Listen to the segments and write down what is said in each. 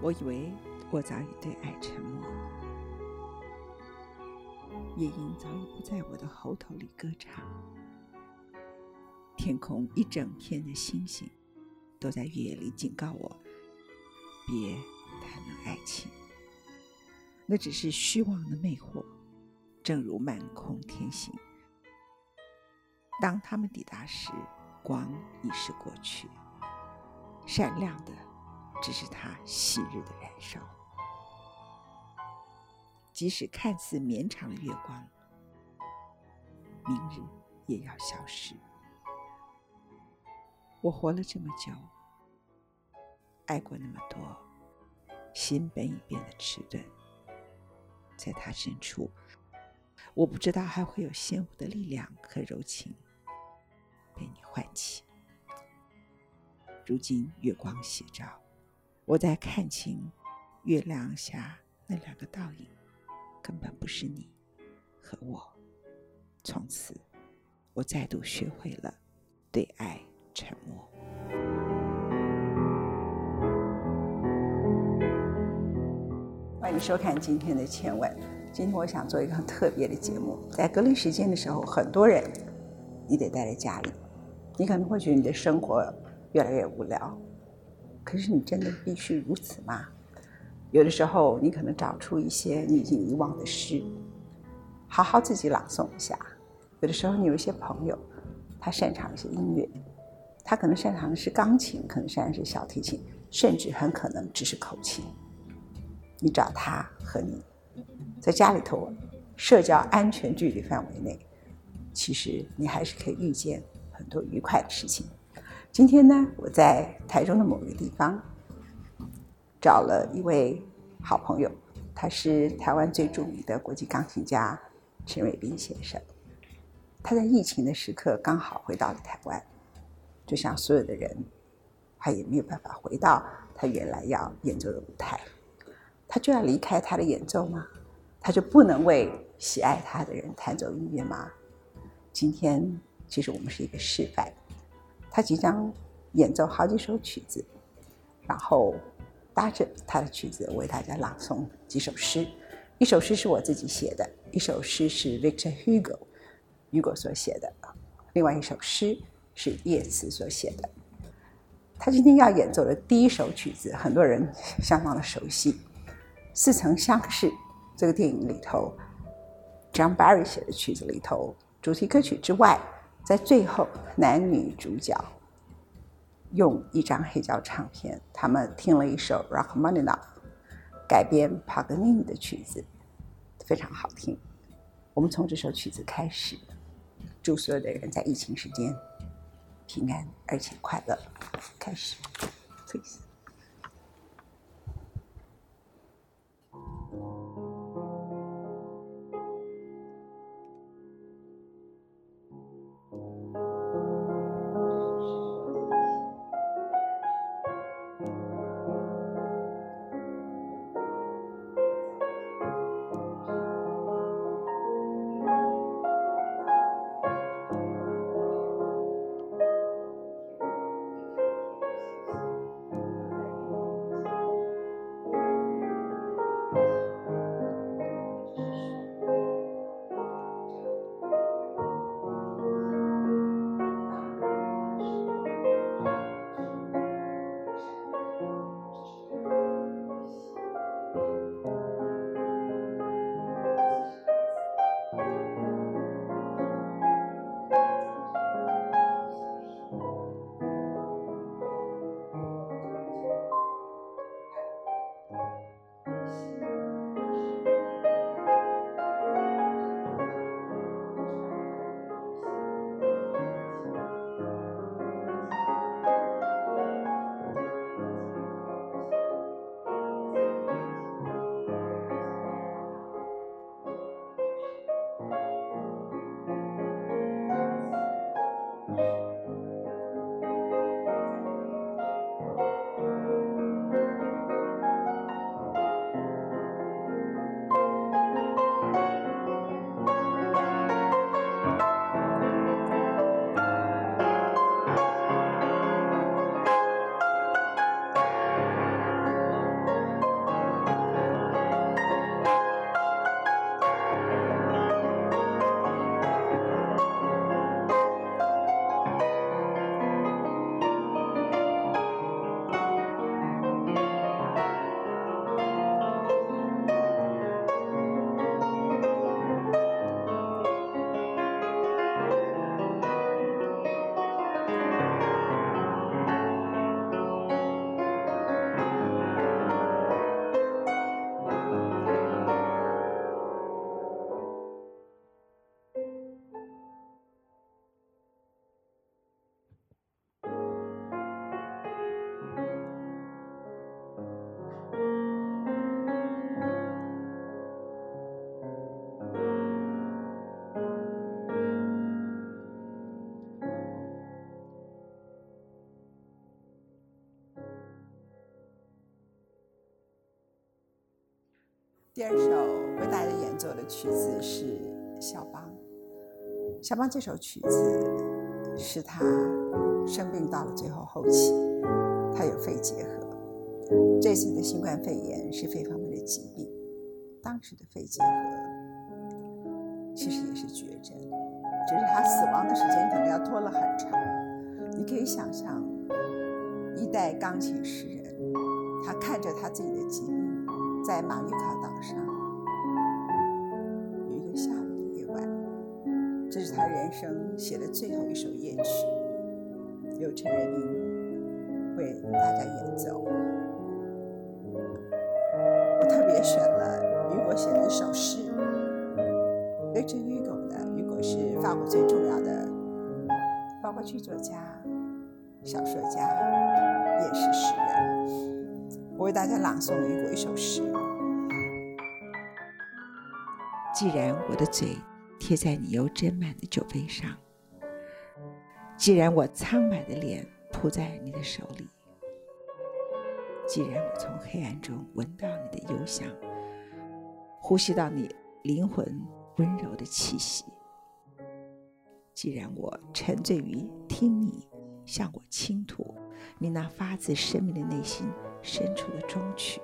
我以为我早已对爱沉默，夜莺早已不在我的喉头里歌唱，天空一整片的星星都在月夜里警告我：别谈论爱情，那只是虚妄的魅惑，正如满空天星。当他们抵达时，光已是过去，闪亮的。只是它昔日的燃烧，即使看似绵长的月光，明日也要消失。我活了这么久，爱过那么多，心本已变得迟钝，在他深处，我不知道还会有鲜活的力量和柔情被你唤起。如今月光斜照。我在看清月亮下那两个倒影，根本不是你和我。从此，我再度学会了对爱沉默。欢迎收看今天的《千问》。今天我想做一个很特别的节目。在隔离时间的时候，很多人你得待在家里，你可能会觉得你的生活越来越无聊。可是你真的必须如此吗？有的时候，你可能找出一些你已经遗忘的诗，好好自己朗诵一下。有的时候，你有一些朋友，他擅长一些音乐，他可能擅长的是钢琴，可能擅长是小提琴，甚至很可能只是口琴。你找他和你，在家里头，社交安全距离范围内，其实你还是可以遇见很多愉快的事情。今天呢，我在台中的某个地方找了一位好朋友，他是台湾最著名的国际钢琴家陈伟斌先生。他在疫情的时刻刚好回到了台湾，就像所有的人，他也没有办法回到他原来要演奏的舞台，他就要离开他的演奏吗？他就不能为喜爱他的人弹奏音乐吗？今天其实我们是一个示范。他即将演奏好几首曲子，然后搭着他的曲子为大家朗诵几首诗。一首诗是我自己写的，一首诗是 Victor Hugo 雨果所写的，另外一首诗是叶慈所写的。他今天要演奏的第一首曲子，很多人相当的熟悉，《似曾相识》这个电影里头，John Barry 写的曲子里头主题歌曲之外。在最后，男女主角用一张黑胶唱片，他们听了一首 Rachmaninoff 改编帕格尼尼的曲子，非常好听。我们从这首曲子开始，祝所有的人在疫情时间平安而且快乐。开始，please。第二首为大家演奏的曲子是肖邦。肖邦这首曲子是他生病到了最后后期，他有肺结核。这次的新冠肺炎是肺方面的疾病，当时的肺结核其实也是绝症，只是他死亡的时间可能要拖了很长。你可以想象，一代钢琴诗人，他看着他自己的疾病，在马约卡岛上有一个下雨的夜晚，这是他人生写的最后一首夜曲，由陈瑞斌为大家演奏。我特别选了雨果写的一首诗，Victor Hugo 的，雨果是法国最重要的，包括剧作家。小说家也是诗人。我为大家朗诵雨果一首诗：既然我的嘴贴在你又斟满的酒杯上，既然我苍白的脸扑在你的手里，既然我从黑暗中闻到你的幽香，呼吸到你灵魂温柔的气息，既然我沉醉于听你。向我倾吐你那发自生命的内心深处的衷曲。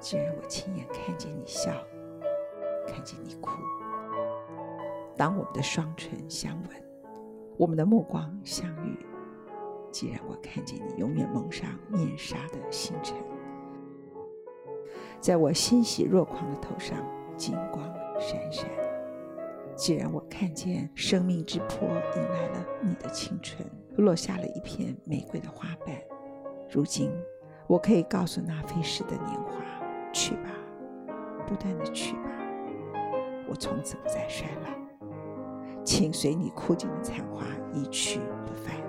既然我亲眼看见你笑，见你哭，当我们的双唇相吻，我们的目光相遇，既然我看见你永远蒙上面纱的星辰，在我欣喜若狂的头上金光闪闪。既然我看见生命之坡迎来了你的青春，落下了一片玫瑰的花瓣，如今我可以告诉那飞逝的年华：去吧，不断的去吧，我从此不再衰老，请随你枯尽的残花一去不返。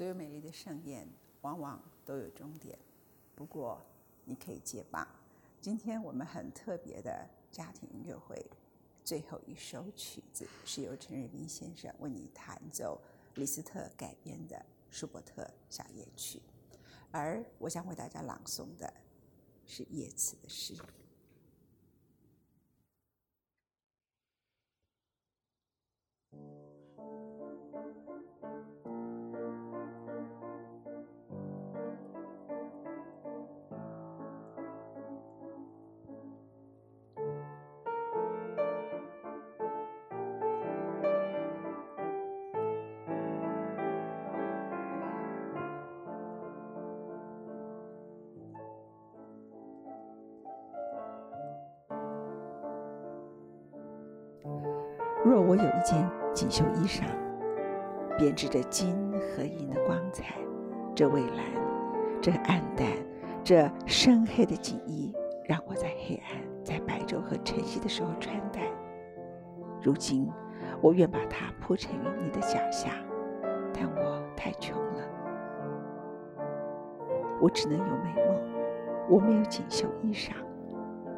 所有美丽的盛宴往往都有终点，不过你可以接棒。今天我们很特别的家庭音乐会，最后一首曲子是由陈瑞斌先生为你弹奏李斯特改编的舒伯特小夜曲，而我将为大家朗诵的是叶慈的诗。若我有一件锦绣衣裳，编织着金和银的光彩。这蔚蓝，这暗淡，这深黑的锦衣，让我在黑暗、在白昼和晨曦的时候穿戴。如今，我愿把它铺陈于你的脚下，但我太穷了，我只能有美梦，我没有锦绣衣裳，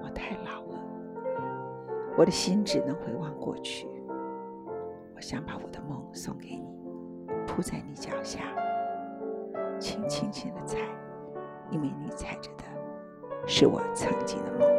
我太老了，我的心只能回望过去。想把我的梦送给你，铺在你脚下，请轻轻的踩，因为你踩着的是我曾经的梦。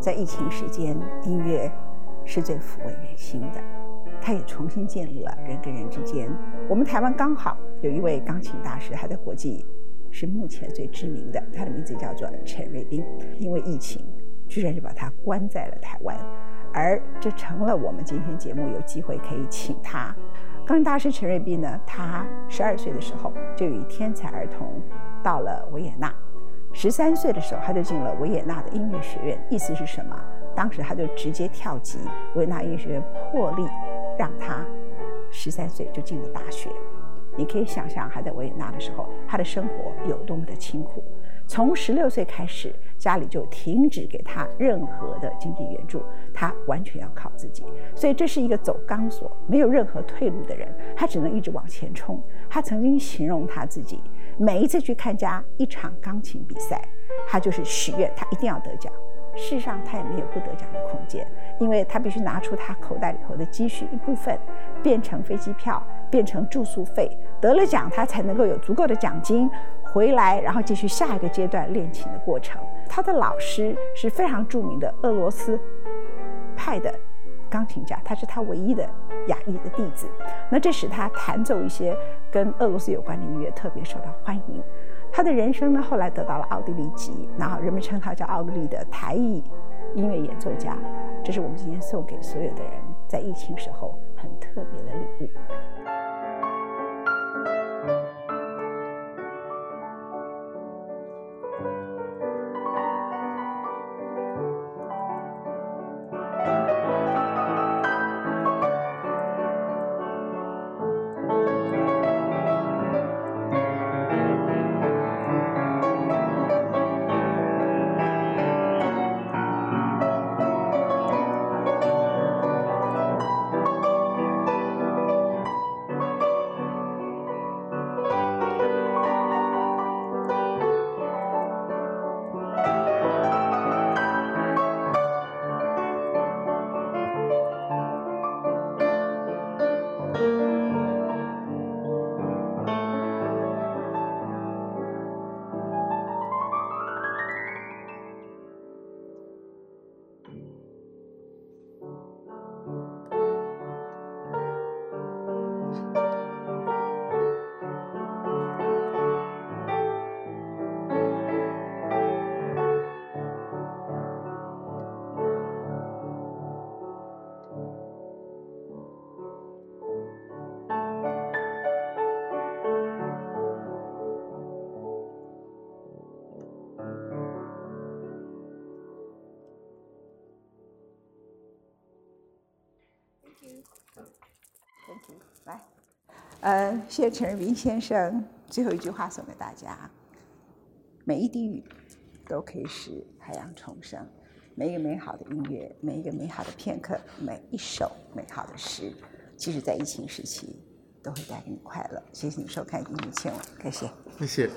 在疫情时间，音乐是最抚慰人心的。它也重新建立了人跟人之间。我们台湾刚好有一位钢琴大师，他在国际是目前最知名的，他的名字叫做陈瑞斌。因为疫情，居然就把他关在了台湾，而这成了我们今天节目有机会可以请他。钢琴大师陈瑞斌呢，他十二岁的时候就与天才儿童到了维也纳。十三岁的时候，他就进了维也纳的音乐学院。意思是什么？当时他就直接跳级，维也纳音乐学院破例让他十三岁就进了大学。你可以想象，他在维也纳的时候，他的生活有多么的清苦。从十六岁开始，家里就停止给他任何的经济援助，他完全要靠自己。所以这是一个走钢索，没有任何退路的人，他只能一直往前冲。他曾经形容他自己。每一次去看家一场钢琴比赛，他就是许愿，他一定要得奖。事实上，他也没有不得奖的空间，因为他必须拿出他口袋里头的积蓄一部分，变成飞机票，变成住宿费。得了奖，他才能够有足够的奖金回来，然后继续下一个阶段练琴的过程。他的老师是非常著名的俄罗斯派的。钢琴家，他是他唯一的雅裔的弟子，那这使他弹奏一些跟俄罗斯有关的音乐特别受到欢迎。他的人生呢，后来得到了奥地利籍，然后人们称他叫奥地利的台裔音乐演奏家。这是我们今天送给所有的人在疫情时候很特别的礼物。来，呃，谢谢陈日斌先生最后一句话送给大家：每一滴雨都可以使海洋重生。每一个美好的音乐，每一个美好的片刻，每一首美好的诗，即使在疫情时期，都会带给你快乐。谢谢你收看《今天的千万》，感谢。谢谢。